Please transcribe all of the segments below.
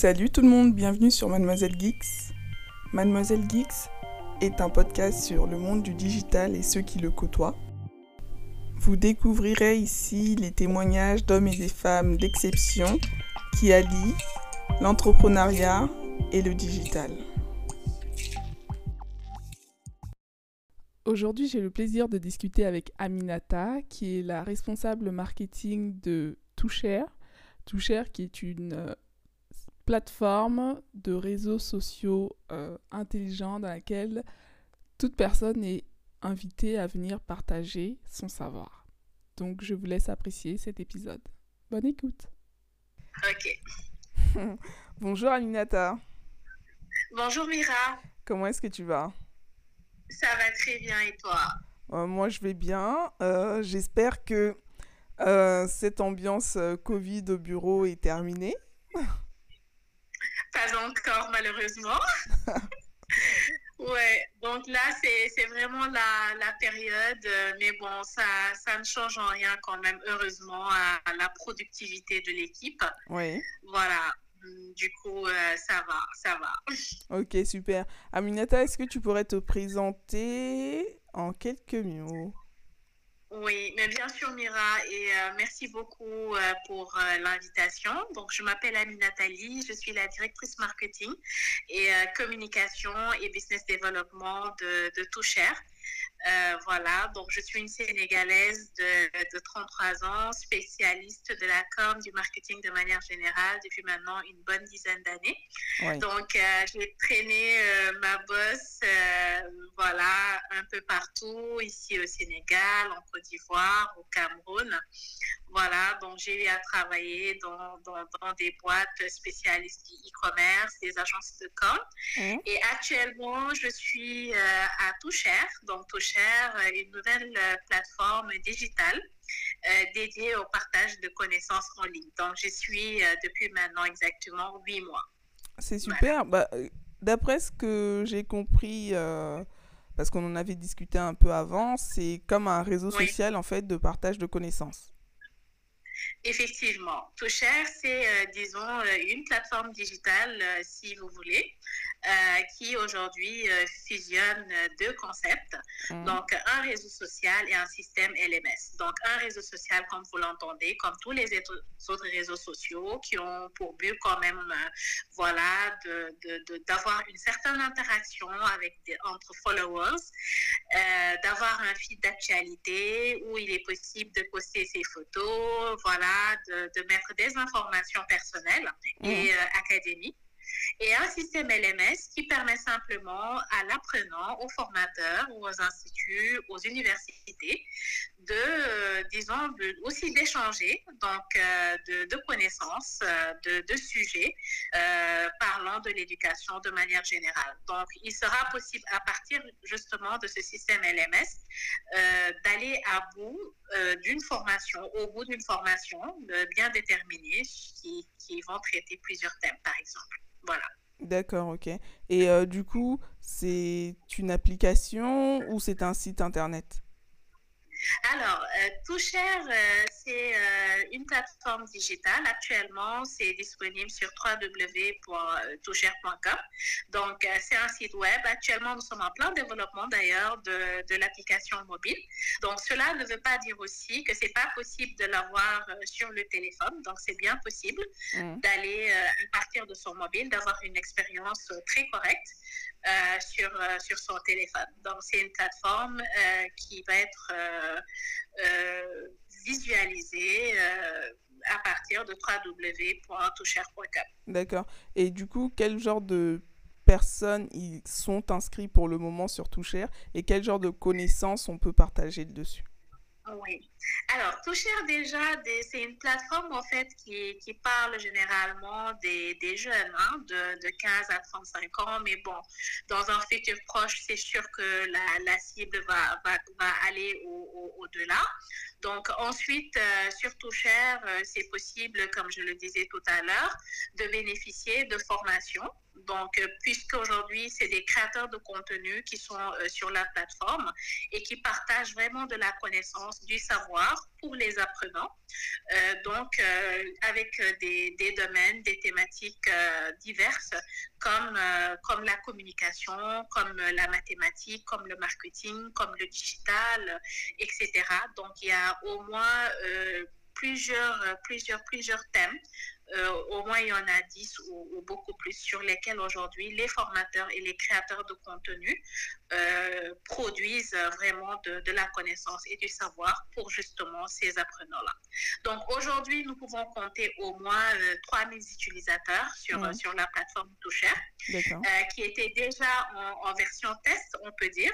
Salut tout le monde, bienvenue sur Mademoiselle Geeks. Mademoiselle Geeks est un podcast sur le monde du digital et ceux qui le côtoient. Vous découvrirez ici les témoignages d'hommes et des femmes d'exception qui allient l'entrepreneuriat et le digital. Aujourd'hui, j'ai le plaisir de discuter avec Aminata, qui est la responsable marketing de Toucher. Toucher, qui est une euh, plateforme de réseaux sociaux euh, intelligents dans laquelle toute personne est invitée à venir partager son savoir. Donc, je vous laisse apprécier cet épisode. Bonne écoute. Ok. Bonjour Aminata. Bonjour Mira. Comment est-ce que tu vas? Ça va très bien et toi? Euh, Moi, je vais bien. Euh, J'espère que cette ambiance Covid au bureau est terminée. Pas encore malheureusement. ouais, donc là c'est vraiment la, la période, euh, mais bon, ça, ça ne change en rien quand même, heureusement, à, la productivité de l'équipe. Oui. Voilà, du coup, euh, ça va, ça va. Ok, super. Aminata, est-ce que tu pourrais te présenter en quelques mots? Oui, mais bien sûr, Mira, et euh, merci beaucoup euh, pour euh, l'invitation. Donc, je m'appelle Annie Nathalie, je suis la directrice marketing et communication et business développement de, de Toucher. Euh, voilà, donc je suis une Sénégalaise de, de 33 ans, spécialiste de la com, du marketing de manière générale depuis maintenant une bonne dizaine d'années. Oui. Donc, euh, j'ai traîné euh, ma bosse, euh, voilà, un peu partout, ici au Sénégal, en Côte d'Ivoire, au Cameroun. Voilà, donc j'ai eu à travailler dans, dans, dans des boîtes spécialistes du e-commerce, des agences de com. Hein Et actuellement, je suis à Toucher, donc Toucher, euh, une nouvelle euh, plateforme digitale euh, dédiée au partage de connaissances en ligne. Donc, je suis depuis maintenant exactement huit mois. C'est super. Bah, d'après ce que j'ai compris, euh, parce qu'on en avait discuté un peu avant, c'est comme un réseau Oui. social en fait de partage de connaissances. Effectivement, Toucher, c'est, euh, disons, une plateforme digitale, euh, si vous voulez, euh, qui aujourd'hui euh, fusionne euh, deux concepts. Mhm. Donc, un réseau social et un système LMS. Donc, un réseau social, comme vous l'entendez, comme tous les autres réseaux sociaux, qui ont pour but quand même, euh, voilà, de- de- de- d'avoir une certaine interaction avec des, entre followers, euh, d'avoir un feed d'actualité où il est possible de poster ses photos, voilà, de, mettre des informations personnelles et euh, académiques. Et un système LMS qui permet simplement à l'apprenant, aux formateurs, ou aux instituts, aux universités, de, disons, aussi d'échanger, donc euh, de, connaissances, euh, de, de sujets euh, parlant de l'éducation de manière générale. Donc, il sera possible à partir justement de ce système LMS d'aller à bout d'une formation, au bout d'une formation bien déterminée qui, qui vont traiter plusieurs thèmes, par exemple. Voilà. D'accord, ok. Et euh, du coup, c'est une application ou c'est un site internet? Alors, euh, Toucher, euh, c'est euh, une plateforme digitale. Actuellement, c'est disponible sur www.toucher.com. Donc, euh, c'est un site web. Actuellement, nous sommes en plein développement d'ailleurs de, de l'application mobile. Donc, cela ne veut pas dire aussi que c'est pas possible de l'avoir sur le téléphone. Donc, c'est bien possible d'aller à partir de son mobile, d'avoir une expérience très correcte euh, sur, euh, sur son téléphone. Donc, c'est une plateforme euh, qui va être visualisée à partir de www.toucher.com. D'accord. Et du coup, quel genre de personnes ils sont inscrits pour le moment sur Toucher et quel genre de connaissances on peut partager dessus? Oui. Alors, Toucher déjà, c'est une plateforme en fait qui, qui parle généralement des, des jeunes hein, de, de 15 à 35 ans, mais bon, dans un futur proche, c'est sûr que la, la cible va, va, va aller au- au- au-delà. Donc ensuite, euh, sur Toucher, euh, c'est possible, comme je le disais tout à l'heure, de bénéficier de formations Donc, euh, puisqu'aujourd'hui, c'est des créateurs de contenu qui sont euh, sur la plateforme et qui partagent vraiment de la connaissance, du savoir pour les apprenants. Euh, donc, avec des, des, domaines, des thématiques diverses comme, comme la communication, comme la mathématique, comme le marketing, comme le digital, etc. Donc, il y a au moins plusieurs, plusieurs, plusieurs thèmes euh, au moins il y en a 10 ou, beaucoup plus sur lesquels aujourd'hui les formateurs et les créateurs de contenu euh, produisent vraiment de, la connaissance et du savoir pour justement ces apprenants-là. Donc aujourd'hui, nous pouvons compter au moins 3000 euh, utilisateurs sur, sur la plateforme Toucher, qui était déjà en, en version test, on peut dire.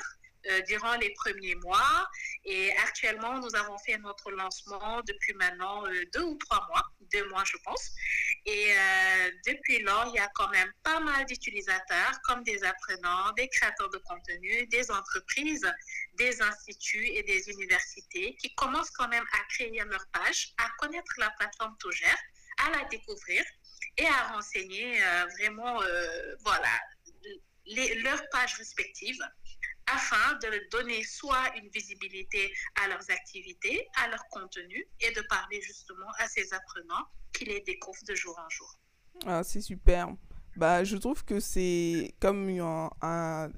Euh, durant les premiers mois. Et actuellement, nous avons fait notre lancement depuis maintenant euh, deux ou trois mois, deux mois je pense. Et euh, depuis lors, il y a quand même pas mal d'utilisateurs, comme des apprenants, des créateurs de contenu, des entreprises, des instituts et des universités qui commencent quand même à créer leur page, à connaître la plateforme Tougère, à la découvrir et à renseigner vraiment voilà, les, leurs pages respectives afin de donner soit une visibilité à leurs activités, à leur contenu et de parler justement à ces apprenants qui les découvrent de jour en jour. Ah, c'est super. Bah, je trouve que c'est comme un,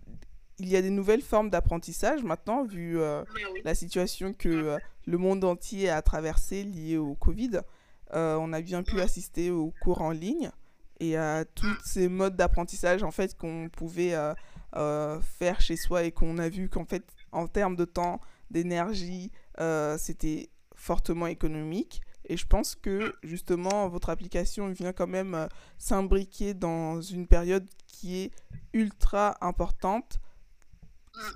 il y a des nouvelles formes d'apprentissage maintenant, vu euh, la situation que euh, le monde entier a traversée liée au Covid. Euh, on a bien pu assister aux cours en ligne et à tous ces modes d'apprentissage en fait qu'on pouvait euh, faire chez soi et qu'on a vu qu'en fait, en termes de temps, d'énergie, euh, c'était fortement économique. Et je pense que justement, votre application vient quand même euh, s'imbriquer dans une période qui est ultra importante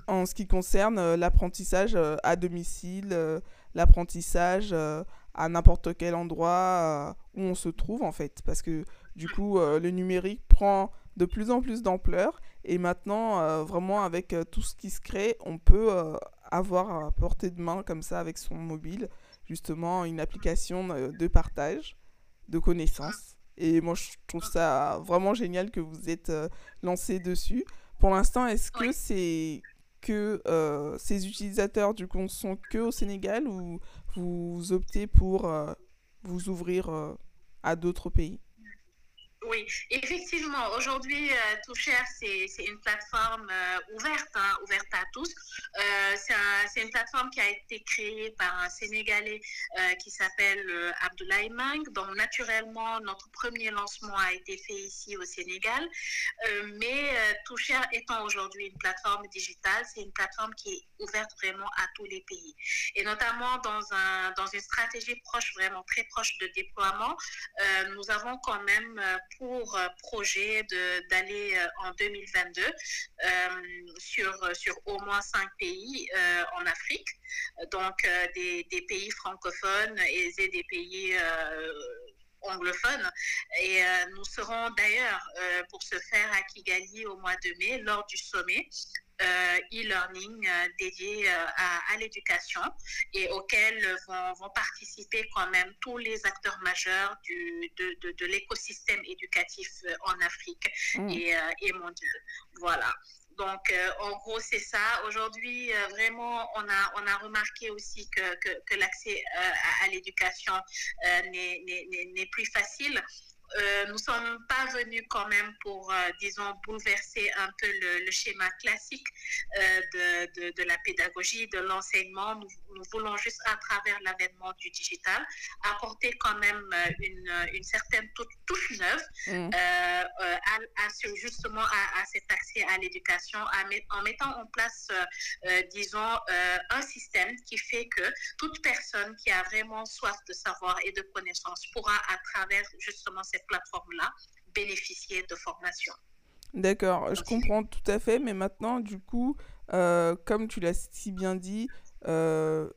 en ce qui concerne l'apprentissage à domicile, l'apprentissage à n'importe quel endroit où on se trouve en fait. Parce que du coup, le numérique prend de plus en plus d'ampleur. Et maintenant, euh, vraiment, avec euh, tout ce qui se crée, on peut euh, avoir à portée de main, comme ça, avec son mobile, justement, une application de partage de connaissances. Et moi, je trouve ça vraiment génial que vous êtes lancé dessus. Pour l'instant, est-ce que c'est que ces utilisateurs, du coup, sont que au Sénégal ou vous optez pour vous ouvrir à d'autres pays? Oui, effectivement, aujourd'hui, euh, Toucher, c'est une plateforme euh, ouverte, hein, ouverte à tous. Euh, c'est une plateforme qui a été créée par un Sénégalais euh, qui s'appelle Abdoulaye Mang. Donc, naturellement, notre premier lancement a été fait ici au Sénégal. mais Toucher étant aujourd'hui une plateforme digitale, c'est une plateforme qui est ouverte vraiment à tous les pays. Et notamment dans, un, dans une stratégie proche, vraiment très proche de déploiement, nous avons quand même pour euh, projet d'aller euh, en 2022 euh, sur, sur au moins cinq pays en Afrique, donc des, des, pays francophones et des pays anglophones. Et nous serons d'ailleurs pour se faire à Kigali au mois de mai lors du sommet e-learning euh, dédié euh, à, l'éducation et auquel vont, vont, participer quand même tous les acteurs majeurs du, de, de, l'écosystème éducatif en Afrique mmh. et, et mondial. Voilà. Donc, en gros, c'est ça. Aujourd'hui, vraiment, on a, on a remarqué aussi que, que, que l'accès à, à l'éducation n'est plus facile. Euh, nous ne sommes pas venus quand même pour, euh, disons, bouleverser un peu le, schéma classique euh, de, de, la pédagogie, de l'enseignement. Nous, voulons juste, à travers l'avènement du digital, apporter quand même une, une certaine touche neuve mm. À, justement à, cet accès à l'éducation, en mettant en place, disons, un système qui fait que toute personne qui a vraiment soif de savoir et de connaissance pourra, à travers justement cette plateforme-là bénéficier de formation. D'accord, je comprends tout à fait, mais maintenant, du coup, euh, comme tu l'as si bien dit, euh,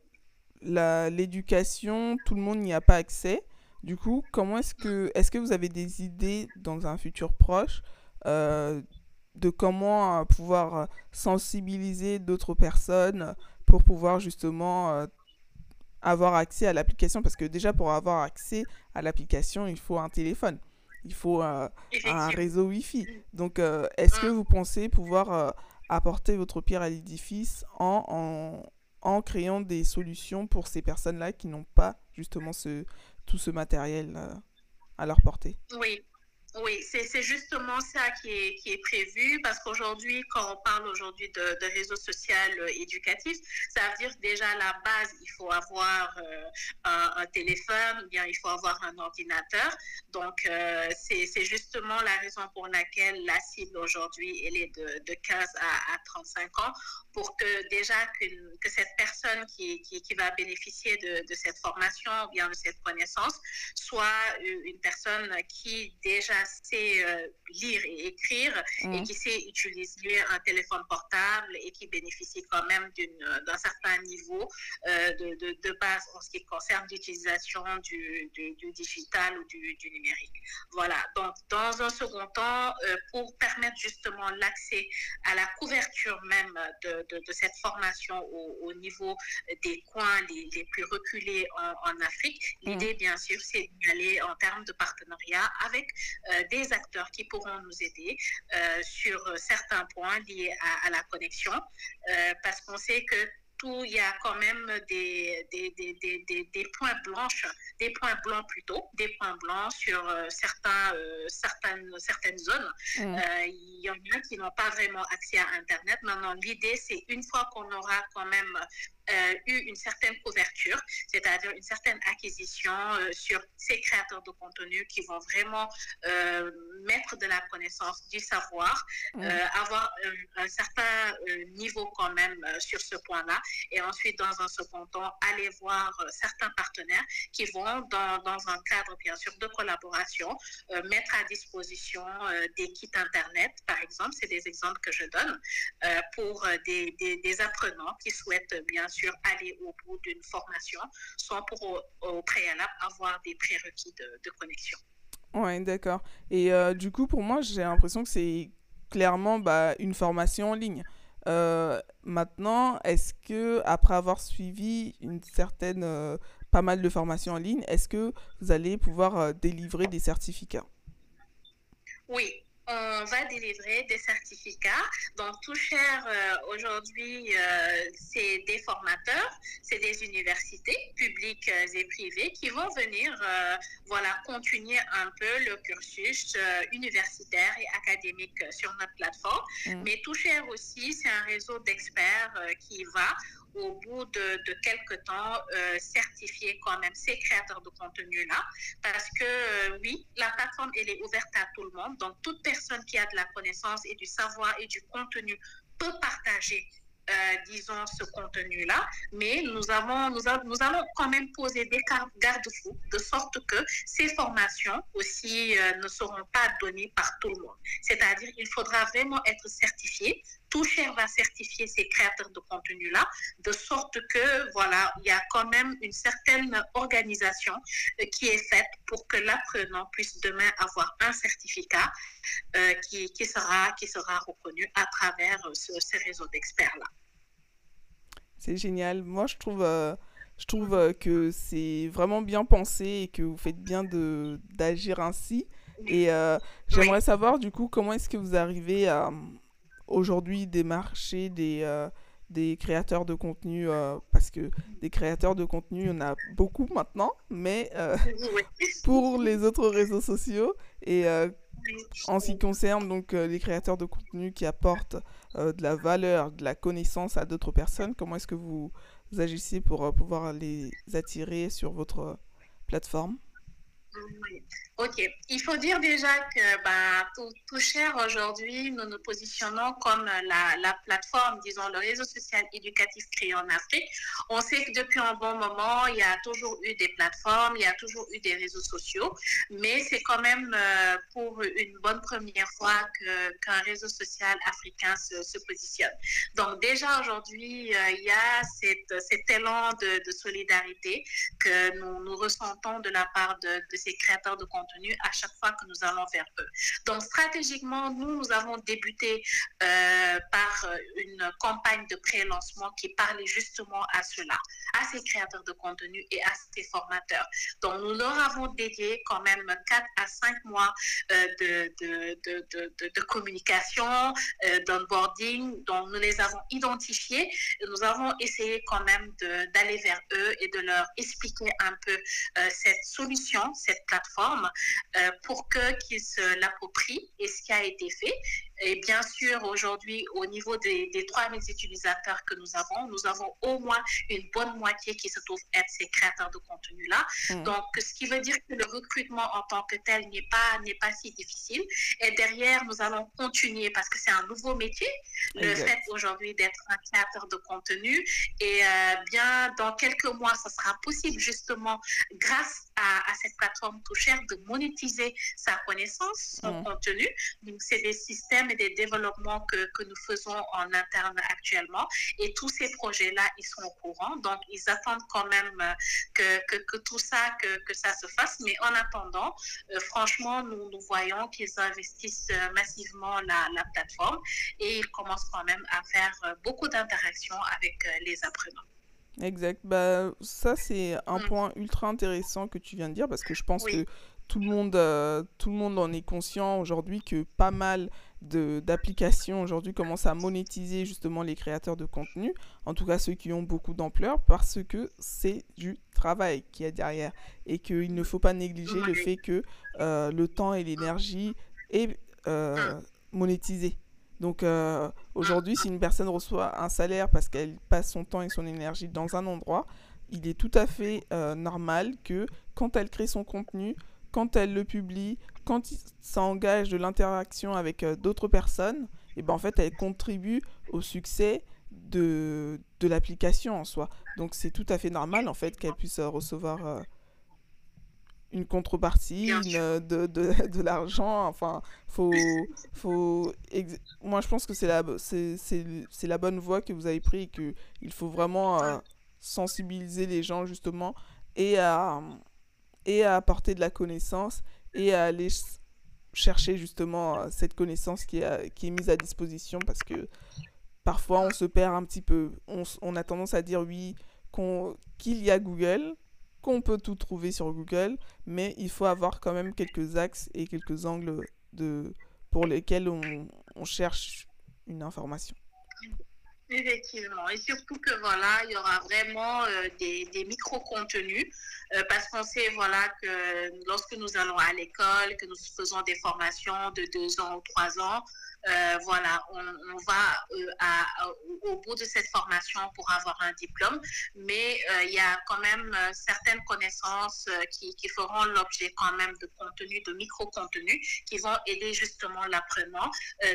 l'éducation, tout le monde n'y a pas accès. Du coup, comment est-ce que, est-ce que vous avez des idées dans un futur proche euh, de comment pouvoir sensibiliser d'autres personnes pour pouvoir justement avoir accès à l'application? Parce que déjà, pour avoir accès à l'application, il faut un téléphone. il faut un réseau Wi-Fi. Mm. Donc, est-ce que mm. vous pensez pouvoir apporter votre pierre à l'édifice en, en, créant des solutions pour ces personnes-là qui n'ont pas justement ce, tout ce matériel à leur portée oui, c'est justement ça qui est, prévu parce qu'aujourd'hui, quand on parle aujourd'hui de, réseau social euh, éducatif, ça veut dire déjà à la base, il faut avoir euh, un, téléphone, bien il faut avoir un ordinateur. Donc, euh, c'est justement la raison pour laquelle la cible aujourd'hui, elle est de, de 15 à, à, 35 ans pour que déjà que, cette personne qui, qui, va bénéficier de, de cette formation, bien de cette connaissance, soit une personne qui déjà sait euh, lire et écrire et mm. qui sait utiliser un téléphone portable et qui bénéficie quand même d'un certain niveau euh, de, de, de, base en ce qui concerne l'utilisation du, du, du, digital ou du, du, numérique. Voilà, donc dans un second temps, euh, pour permettre justement l'accès à la couverture même de, de cette formation au, au, niveau des coins les, les plus reculés en, en Afrique, mm. l'idée bien sûr c'est d'aller en termes de partenariat avec des acteurs qui pourront nous aider euh, sur certains points liés à, à la connexion, euh, parce qu'on sait que tout, il y a quand même des, des, des, des, des points blanches, des points blancs plutôt, des points blancs sur euh, certains, euh, certaines, certaines zones. Euh, il y en a qui n'ont pas vraiment accès à Internet. Maintenant, l'idée, c'est une fois qu'on aura quand même euh, eu une certaine couverture, c'est-à-dire une certaine acquisition euh, sur ces créateurs de contenu qui vont vraiment euh, mettre de la connaissance, du savoir, mmh. avoir un, un certain niveau quand même sur ce point-là, et ensuite, dans un second temps, aller voir certains partenaires qui vont, dans, dans, un cadre bien sûr de collaboration, mettre à disposition des kits Internet, par exemple, c'est des exemples que je donne, pour des, des, des apprenants qui souhaitent bien sûr aller au bout d'une formation sans pour au, préalable avoir des prérequis de, de connexion. Ouais, d'accord. Et euh, du coup, pour moi, j'ai l'impression que c'est clairement bah, une formation en ligne. Euh, maintenant, est-ce que après avoir suivi une certaine, euh, pas mal de formations en ligne, est-ce que vous allez pouvoir délivrer des certificats? Oui, on va délivrer des certificats. Donc, tout cher euh, aujourd'hui, euh, c'est des formateurs, c'est des universités publiques euh, et privées qui vont venir, euh, voilà, continuer un peu le cursus universitaire et académique sur notre plateforme. Mmh. Mais tout cher aussi, c'est un réseau d'experts qui va au bout de, quelques temps, euh, certifier quand même ces créateurs de contenu-là. Parce que euh, oui, la plateforme, elle est ouverte à tout le monde. Donc, toute personne qui a de la connaissance et du savoir et du contenu peut partager euh, disons, ce contenu-là, mais nous, avons, nous, a, nous, allons quand même poser des garde-fous de sorte que ces formations aussi ne seront pas données par tout le monde. C'est-à-dire, il faudra vraiment être certifié. Toucher va certifier ces créateurs de contenu-là, de sorte que, voilà, il y a quand même une certaine organisation euh, qui est faite pour que l'apprenant puisse demain avoir un certificat euh, qui, qui, sera, qui sera reconnu à travers ce, ces réseaux d'experts-là. C'est génial. Moi, je trouve, euh, je trouve euh, que c'est vraiment bien pensé et que vous faites bien d'agir ainsi. Et euh, j'aimerais oui. savoir, du coup, comment est-ce que vous arrivez à aujourd'hui démarcher des, euh, des créateurs de contenu euh, Parce que des créateurs de contenu, il y en a beaucoup maintenant, mais euh, pour les autres réseaux sociaux. Et en ce qui concerne donc les créateurs de contenu qui apportent de la valeur, de la connaissance à d'autres personnes, comment est-ce que vous, vous agissez pour pouvoir les attirer sur votre plateforme? Ok. Il faut dire déjà que bah, tout, cher aujourd'hui, nous nous positionnons comme la, la, plateforme, disons, le réseau social éducatif créé en Afrique. On sait que depuis un bon moment, il y a toujours eu des plateformes, il y a toujours eu des réseaux sociaux, mais c'est quand même euh, pour une bonne première fois qu'un qu réseau social africain se, se, positionne. Donc déjà aujourd'hui, euh, il y a cette, cet élan de, de solidarité que nous, nous, ressentons de la part de, de créateurs de contenu à chaque fois que nous allons vers eux. Donc, stratégiquement, nous, nous avons débuté euh, par une campagne de pré-lancement qui parlait justement à cela, à ces créateurs de contenu et à ces formateurs. Donc, nous leur avons dédié quand même 4 à 5 mois euh, de, communication, euh, d'onboarding. Donc, nous les avons identifiés. Nous avons essayé quand même d'aller vers eux et de leur expliquer un peu euh, cette solution, cette plateforme, pour qu'ils se l'approprient et ce qui a été fait. Et bien sûr, aujourd'hui, au niveau des, des 3000 utilisateurs que nous avons, nous avons au moins une bonne moitié qui se trouve être ces créateurs de contenu-là. Donc, ce qui veut dire que le recrutement en tant que tel n'est pas, n'est pas si difficile. Et derrière, nous allons continuer parce que c'est un nouveau métier, le fait aujourd'hui d'être un créateur de contenu. Et euh, bien, dans quelques mois, ce sera possible justement, grâce à, cette plateforme Touchère, de monétiser sa connaissance, son contenu. Donc, c'est des systèmes et des développements que, que nous faisons en interne actuellement. Et tous ces projets-là, ils sont au courant. Donc, ils attendent quand même euh, que, que, que tout ça, que, que, ça se fasse. Mais en attendant, euh, franchement, nous, nous voyons qu'ils investissent euh, massivement la, la, plateforme et ils commencent quand même à faire beaucoup d'interactions avec les apprenants. Exact. Bah, ça, c'est un mm. point ultra intéressant que tu viens de dire parce que je pense que tout le, monde, tout le monde en est conscient aujourd'hui que pas mal d'applications aujourd'hui commencent à monétiser justement les créateurs de contenu, en tout cas ceux qui ont beaucoup d'ampleur, parce que c'est du travail qui est derrière et qu'il ne faut pas négliger le fait que euh, le temps et l'énergie est euh, monétisé. Donc euh, aujourd'hui, si une personne reçoit un salaire parce qu'elle passe son temps et son énergie dans un endroit, il est tout à fait normal que quand elle crée son contenu, quand elle le publie, quand ça engage de l'interaction avec euh, d'autres personnes, et ben en fait, elle contribue au succès de, de l'application en soi. Donc c'est tout à fait normal en fait qu'elle puisse euh, recevoir euh, une contrepartie, de, de, de l'argent. Enfin, faut, faut moi je pense que c'est la, c'est, la bonne voie que vous avez pris et qu'il faut vraiment sensibiliser les gens justement et à, et à apporter de la connaissance et à aller chercher justement euh, cette connaissance qui est, euh, qui est mise à disposition parce que parfois on se perd un petit peu. On, a tendance à dire oui, qu'il y a Google, qu'on peut tout trouver sur Google, mais il faut avoir quand même quelques axes et quelques angles de, pour lesquels on cherche une information. Effectivement, et surtout que voilà, il y aura vraiment euh, des, des micro-contenus euh, parce qu'on sait voilà que lorsque nous allons à l'école, que nous faisons des formations de deux ans ou trois ans, euh, voilà, on, va euh, au bout de cette formation pour avoir un diplôme, mais euh, il y a quand même certaines connaissances qui, qui, feront l'objet quand même de contenu, de micro-contenu, qui vont aider justement l'apprenant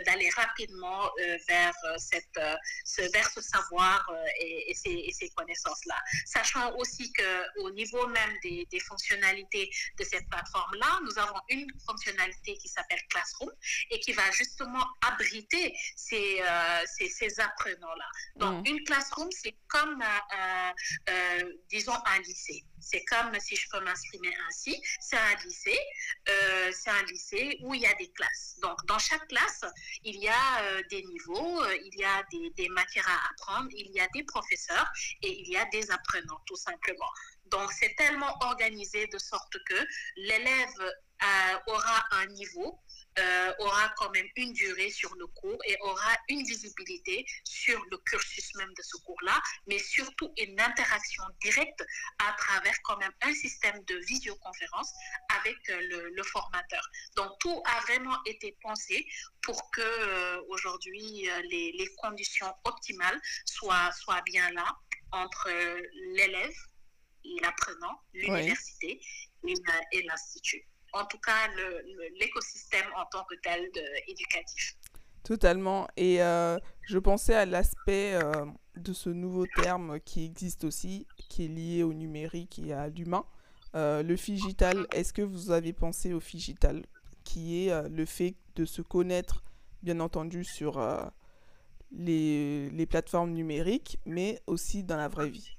d'aller rapidement vers, cette, ce, vers ce savoir et, ces, connaissances-là. Sachant aussi qu'au niveau même des fonctionnalités de cette plateforme-là, nous avons une fonctionnalité qui s'appelle Classroom et qui va justement abriter ces, euh, ces, ces apprenants-là. Donc, mm. une classroom, c'est comme, euh, euh, disons, un lycée. C'est comme, si je peux m'exprimer ainsi, c'est un lycée, c'est un lycée où il y a des classes. Donc, dans chaque classe, il y a des niveaux, il y a des, des matières à apprendre, il y a des professeurs et il y a des apprenants, tout simplement. Donc, c'est tellement organisé de sorte que l'élève aura un niveau euh, aura quand même une durée sur le cours et aura une visibilité sur le cursus même de ce cours-là, mais surtout une interaction directe à travers quand même un système de visioconférence avec euh, le, formateur. Donc tout a vraiment été pensé pour que euh, aujourd'hui les, les, conditions optimales soient, soient bien là entre l'élève, l'apprenant, l'université et l'institut en tout cas l'écosystème en tant que tel éducatif. Totalement. Et euh, je pensais à l'aspect euh, de ce nouveau terme qui existe aussi, qui est lié au numérique et à l'humain. Euh, le figital, est-ce que vous avez pensé au figital, qui est le fait de se connaître, bien entendu, sur les plateformes numériques, mais aussi dans la vraie vie?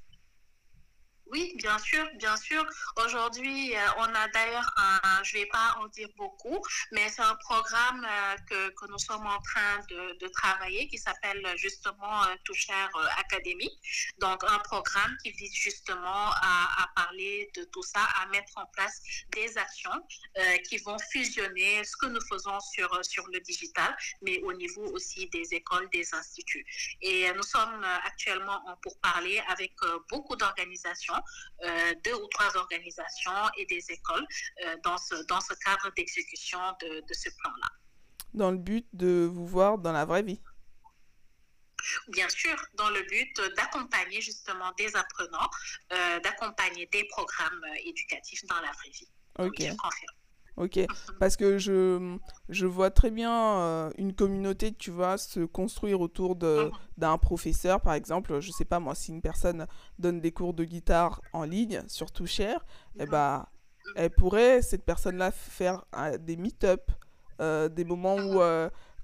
Oui, bien sûr, bien sûr. Aujourd'hui, euh, on a d'ailleurs un, je ne vais pas en dire beaucoup, mais c'est un programme euh, que, que, nous sommes en train de, de travailler qui s'appelle justement euh, Toucher Academy. Donc, un programme qui vise justement à, à, parler de tout ça, à mettre en place des actions qui vont fusionner ce que nous faisons sur, sur le digital, mais au niveau aussi des écoles, des instituts. Et nous sommes actuellement en pourparlers avec beaucoup d'organisations euh, deux ou trois organisations et des écoles euh, dans, ce, dans ce cadre d'exécution de, de ce plan-là. Dans le but de vous voir dans la vraie vie Bien sûr, dans le but d'accompagner justement des apprenants, euh, d'accompagner des programmes éducatifs dans la vraie vie. Ok. Donc, Ok, parce que je, je vois très bien euh, une communauté, tu vois, se construire autour mhm. d'un professeur, par exemple. Je sais pas, moi, si une personne donne des cours de guitare en ligne, surtout cher, eh ben, elle pourrait, cette personne-là, faire euh, des meet-up, euh, des moments où,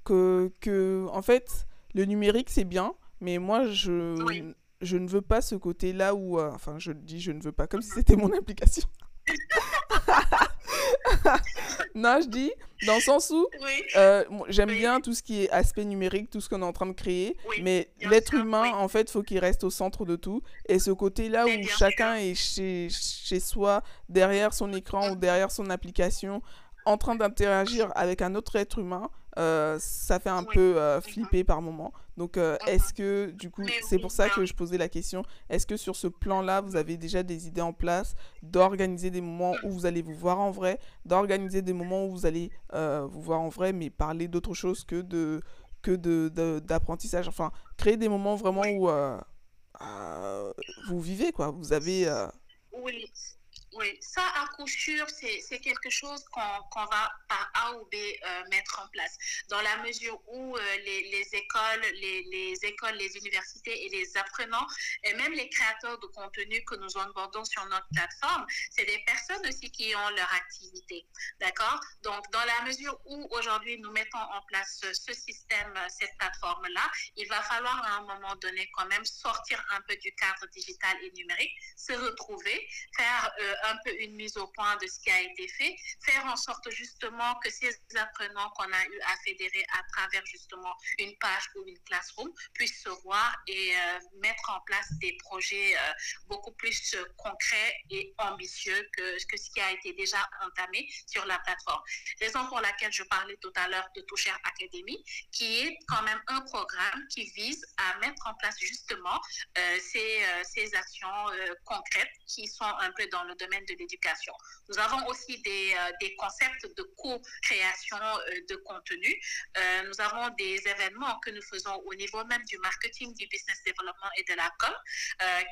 que, que, en fait, le numérique, c'est bien, mais moi, je, je ne veux pas ce côté-là où, enfin, je dis je ne veux pas, comme si c'était mon application. non, je dis dans le sens où euh, j'aime bien tout ce qui est aspect numérique, tout ce qu'on est en train de créer, mais l'être humain, en fait, faut qu'il reste au centre de tout. Et ce côté-là où chacun est chez, chez soi, derrière son écran ou derrière son application, en train d'interagir avec un autre être humain, euh, ça fait un peu euh, flipper par moment. Donc, euh, est-ce que, du coup, c'est pour ça que je posais la question, est-ce que sur ce plan-là, vous avez déjà des idées en place d'organiser des moments où vous allez vous voir en vrai, d'organiser des moments où vous allez vous voir en vrai, mais parler d'autre chose que de que d'apprentissage, de, enfin, créer des moments vraiment où vous vivez, quoi. Vous avez... Oui, oui, ça, à coup sûr, c'est quelque chose qu'on va par A ou B euh, mettre en place. Dans la mesure où euh, les, les, écoles, les, les, écoles, les universités et les apprenants, et même les créateurs de contenu que nous onboardons sur notre plateforme, c'est des personnes aussi qui ont leur activité. D'accord? Donc, dans la mesure où aujourd'hui nous mettons en place ce, système, cette plateforme-là, il va falloir à un moment donné quand même sortir un peu du cadre digital et numérique, se retrouver, faire euh, un peu une mise au point de ce qui a été fait, faire en sorte justement que ces apprenants qu'on a eu à fédérer à travers justement une page ou une classroom puissent se voir et euh, mettre en place des projets euh, beaucoup plus euh, concrets et ambitieux que, que ce qui a été déjà entamé sur la plateforme. Raison pour laquelle je parlais tout à l'heure de Toucher Academy, qui est quand même un programme qui vise à mettre en place justement ces, ces actions concrètes qui sont un peu dans le domaine de l'éducation. Nous avons aussi des, euh, des concepts de co-création euh, de contenu. Euh, nous avons des événements que nous faisons au niveau même du marketing, du business development et de la com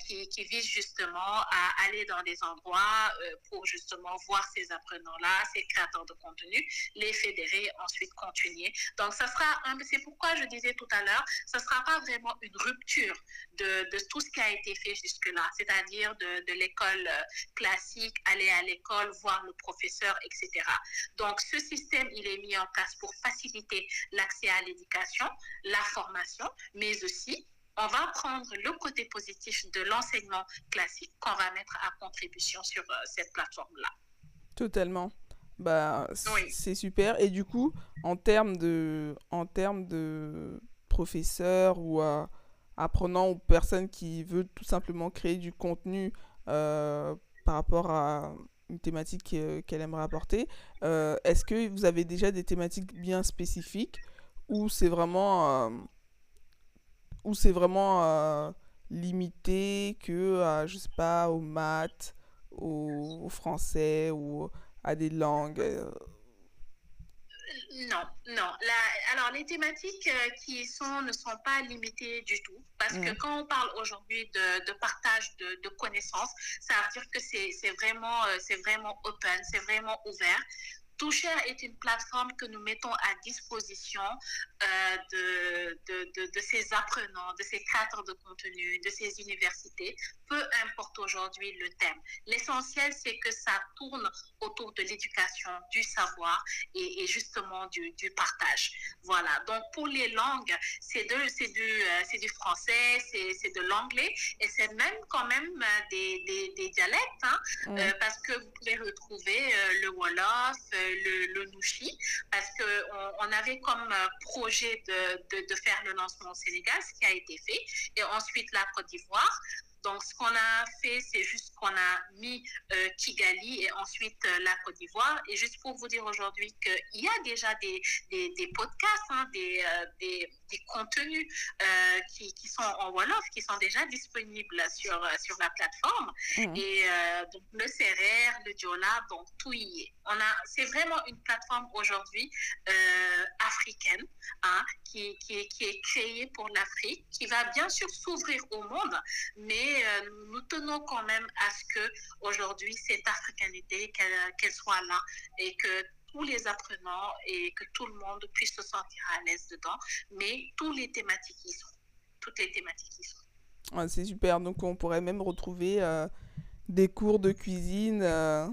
qui, qui visent justement à aller dans des endroits pour justement voir ces apprenants-là, ces créateurs de contenu, les fédérer, ensuite continuer. Donc, ça sera, c'est pourquoi je disais tout à l'heure, ça ne sera pas vraiment une rupture de, tout ce qui a été fait jusque-là, c'est-à-dire de l'école classique aller à l'école, voir le professeur, etc. Donc, ce système, il est mis en place pour faciliter l'accès à l'éducation, la formation, mais aussi on va prendre le côté positif de l'enseignement classique qu'on va mettre à contribution sur euh, cette plateforme-là. Totalement. Bah, c'est super. Et du coup, en termes de, en termes de professeurs ou apprenants ou personnes qui veulent tout simplement créer du contenu euh, par rapport à une thématique euh, qu'elle aimerait apporter. Euh, est-ce que vous avez déjà des thématiques bien spécifiques ou c'est vraiment, euh, c'est vraiment limité que je sais pas, aux maths, au, au français ou à des langues non, non. alors, les thématiques euh, qui sont ne sont pas limitées du tout. Parce que quand on parle aujourd'hui de, partage de, connaissances, ça veut dire que c'est vraiment, euh, c'est vraiment open, c'est vraiment ouvert Toucher est une plateforme que nous mettons à disposition euh, de, de, de, ces apprenants, de ces créateurs de contenu, de ces universités, peu importe aujourd'hui le thème. L'essentiel, c'est que ça tourne autour de l'éducation, du savoir et, et justement du, du, partage. Voilà. Donc, pour les langues, c'est du, euh, du français, c'est de l'anglais et c'est même quand même euh, des, des, des dialectes, hein, mmh. euh, parce que vous pouvez retrouver euh, le Wolof, le, le Nushi, parce qu'on on avait comme projet de, de, de faire le lancement au Sénégal, ce qui a été fait, et ensuite la Côte d'Ivoire. Donc, ce qu'on a fait, c'est juste qu'on a mis euh, Kigali et ensuite euh, la Côte d'Ivoire. Et juste pour vous dire aujourd'hui qu'il y a déjà des, des, des podcasts, hein, des, euh, des, des, contenus qui, qui, sont en Wolof, qui sont déjà disponibles sur, sur la plateforme. Mmh. Et donc, le CRR, le Diola, donc tout y est. On a, c'est vraiment une plateforme aujourd'hui africaine hein, qui, qui, qui est créée pour l'Afrique, qui va bien sûr s'ouvrir au monde, mais euh, nous tenons quand même à ce que aujourd'hui cette africanité qu'elle qu soit là et que tous les apprenants et que tout le monde puisse se sentir à l'aise dedans, mais tous les thématiques y sont, toutes les thématiques y sont. C'est super, donc on pourrait même retrouver euh, des cours de cuisine. Euh...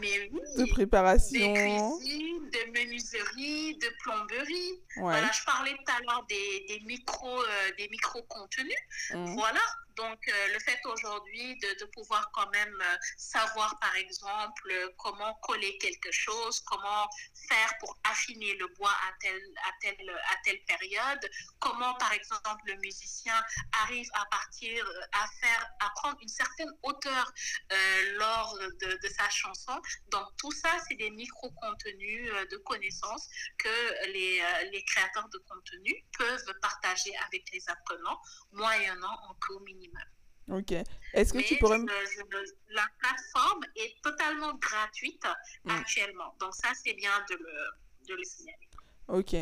Mais oui, de préparation. De cuisine, de menuiserie, de plomberie. Ouais. Voilà, je parlais tout à l'heure des, des micro, euh, des micro contenus. Mmh. Voilà, donc, euh, le fait aujourd'hui de, de, pouvoir quand même euh, savoir, par exemple, comment coller quelque chose, comment faire pour affiner le bois à telle, à telle, à telle période, comment, par exemple, le musicien arrive à partir, à faire, à prendre une certaine hauteur euh, lors de, de, sa chanson. Donc, tout ça, c'est des micro-contenus euh, de connaissances que les, euh, les créateurs de contenu peuvent partager avec les apprenants, moyennant un coût minimum. Ok. Est-ce que Mais tu pourrais... Je, je, la plateforme est totalement gratuite mmh. actuellement. Donc ça, c'est bien de le, de le signaler. Ok.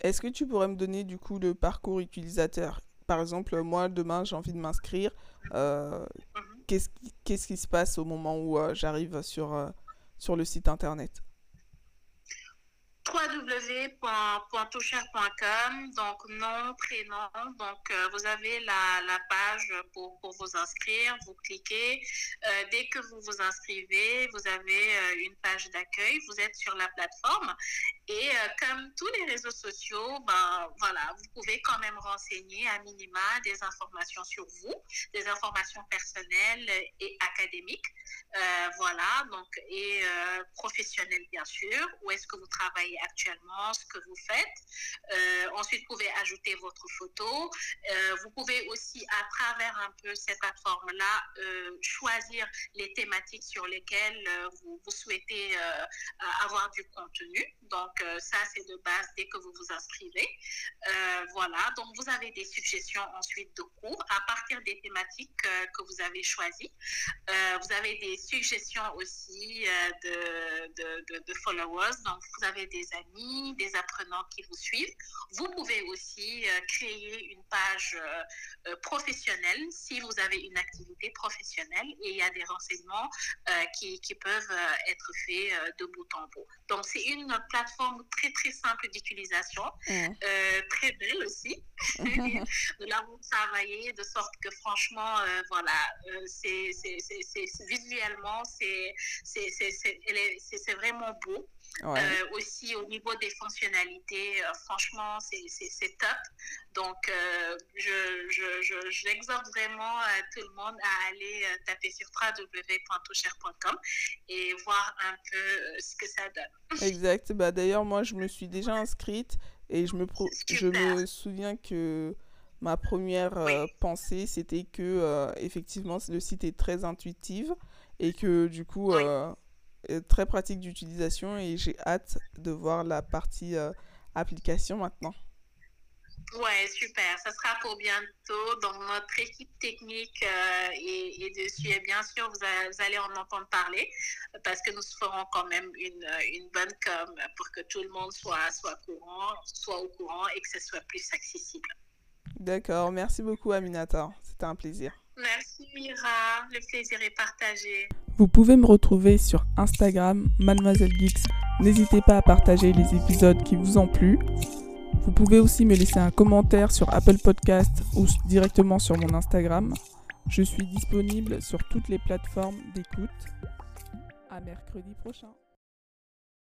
Est-ce que tu pourrais me donner du coup le parcours utilisateur? Par exemple, moi, demain, j'ai envie de m'inscrire. Euh, mmh. Qu'est-ce qui, qu qui, se passe au moment où euh, j'arrive sur, euh, sur le site internet? www.toucher.com, donc nom, prénom. Donc, euh, vous avez la, la page pour, pour, vous inscrire. Vous cliquez. Euh, dès que vous vous inscrivez, vous avez euh, une page d'accueil. Vous êtes sur la plateforme. Et comme tous les réseaux sociaux, ben, voilà, vous pouvez quand même renseigner à minima des informations sur vous, des informations personnelles et académiques. Voilà, donc, et professionnelles, bien sûr. Où est-ce que vous travaillez actuellement, ce que vous faites. Euh, ensuite, vous pouvez ajouter votre photo. Euh, vous pouvez aussi, à travers un peu cette plateforme-là, euh, choisir les thématiques sur lesquelles vous, souhaitez avoir du contenu. Donc, ça, c'est de base dès que vous vous inscrivez. voilà, donc vous avez des suggestions ensuite de cours à partir des thématiques que vous avez choisies. vous avez des suggestions aussi de followers. Donc, vous avez des amis, des apprenants qui vous suivent. Vous pouvez aussi euh, créer une page euh, professionnelle si vous avez une activité professionnelle et il y a des renseignements euh, qui, qui, peuvent être faits de bout en bout. Donc, c'est une plateforme très, très simple d'utilisation, mmh. très belle aussi. Nous l'avons travaillé de sorte que franchement, voilà, c'est visuellement, c'est vraiment beau. Ouais. Euh, aussi au niveau des fonctionnalités, euh, franchement, c'est top. Donc, euh, j'exhorte je, je, vraiment tout le monde à aller taper sur www.toucher.com et voir un peu ce que ça donne. Exact. Bah, D'ailleurs, moi, je me suis déjà inscrite et je me, je me souviens que ma première oui. euh, pensée, c'était que euh, effectivement, le site est très intuitif et que du coup, oui. Très pratique d'utilisation et j'ai hâte de voir la partie euh, application maintenant. Ouais, super. Ça sera pour bientôt. Donc, notre équipe technique euh, est, est, dessus. Et bien sûr, vous, a, vous, allez en entendre parler parce que nous ferons quand même une, une, bonne com pour que tout le monde soit, soit, courant, soit au courant et que ce soit plus accessible. D'accord. Merci beaucoup, Aminata. C'était un plaisir. Merci, Mira. Le plaisir est partagé. Vous pouvez me retrouver sur Instagram, Mademoiselle Geeks. N'hésitez pas à partager les épisodes qui vous ont plu. Vous pouvez aussi me laisser un commentaire sur Apple Podcast ou directement sur mon Instagram. Je suis disponible sur toutes les plateformes d'écoute. À mercredi prochain.